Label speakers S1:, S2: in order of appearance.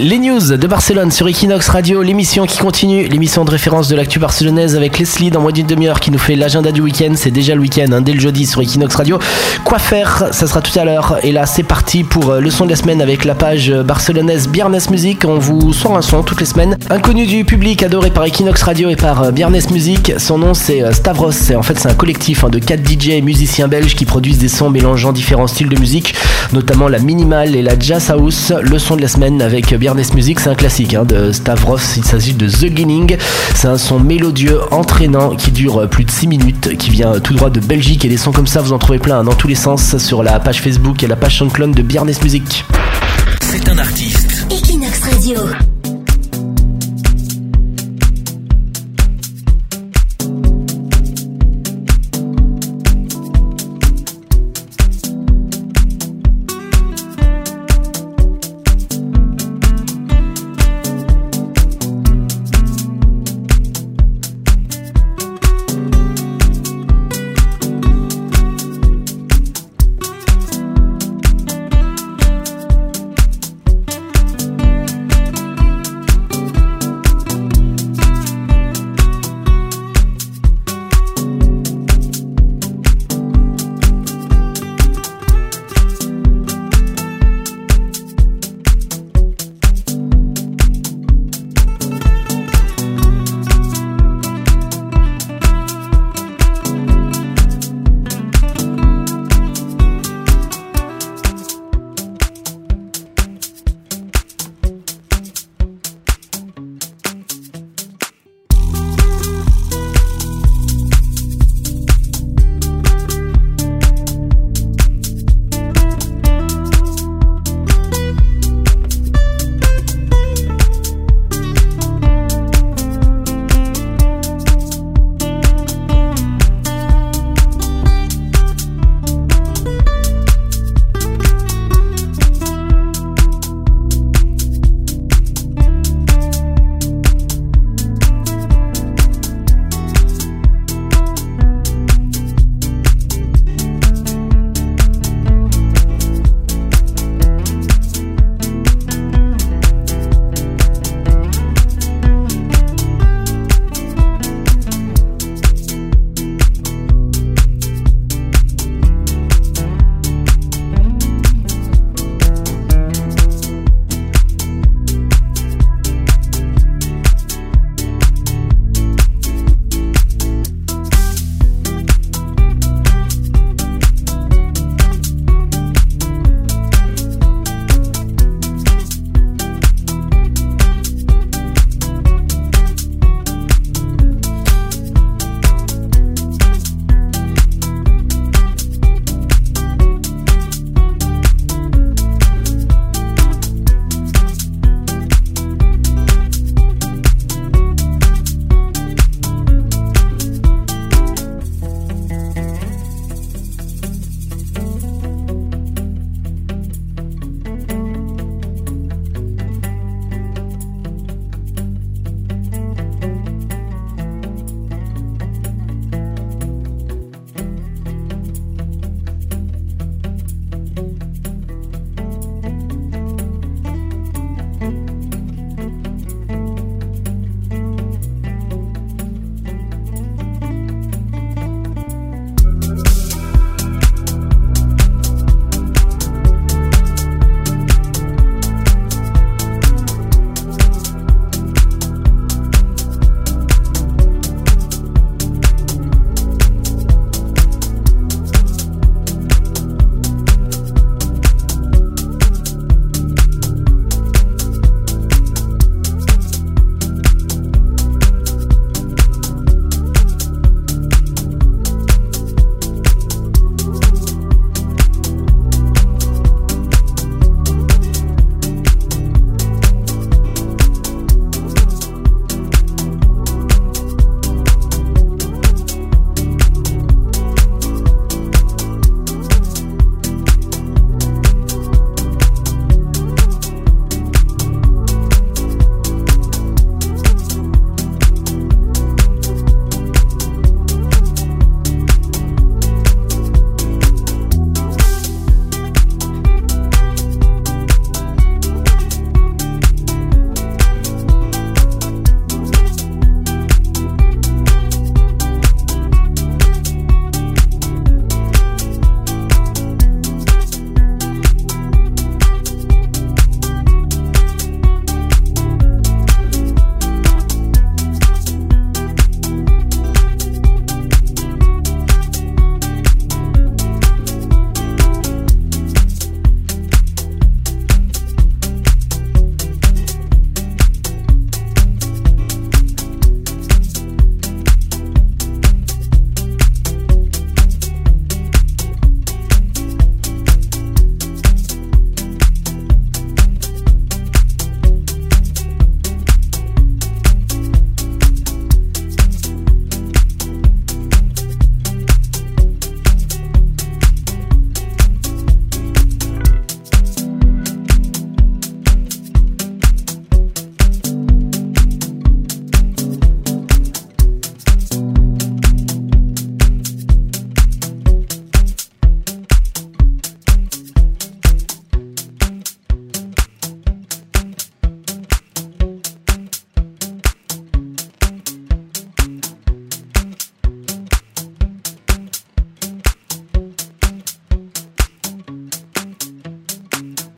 S1: Les news de Barcelone sur Equinox Radio, l'émission qui continue, l'émission de référence de l'actu barcelonaise avec Leslie dans moins d'une demi-heure qui nous fait l'agenda du week-end. C'est déjà le week-end, hein, dès le jeudi sur Equinox Radio. Quoi faire? Ça sera tout à l'heure. Et là, c'est parti pour euh, le son de la semaine avec la page barcelonaise Biernes Music. On vous sort un son toutes les semaines. Inconnu du public, adoré par Equinox Radio et par euh, Biernes Music. Son nom, c'est euh, Stavros. En fait, c'est un collectif hein, de 4 DJ et musiciens belges qui produisent des sons mélangeant différents styles de musique, notamment la minimal et la jazz house. Le son de la semaine avec Biernes Music, c'est un classique hein, de Stavros. Il s'agit de The Beginning. C'est un son mélodieux, entraînant, qui dure plus de 6 minutes, qui vient tout droit de Belgique. Et des sons comme ça, vous en trouvez plein hein, dans tous les sens sur la page Facebook et la page SoundCloud de Biernes Music.
S2: C'est un artiste.
S3: Equinox Radio.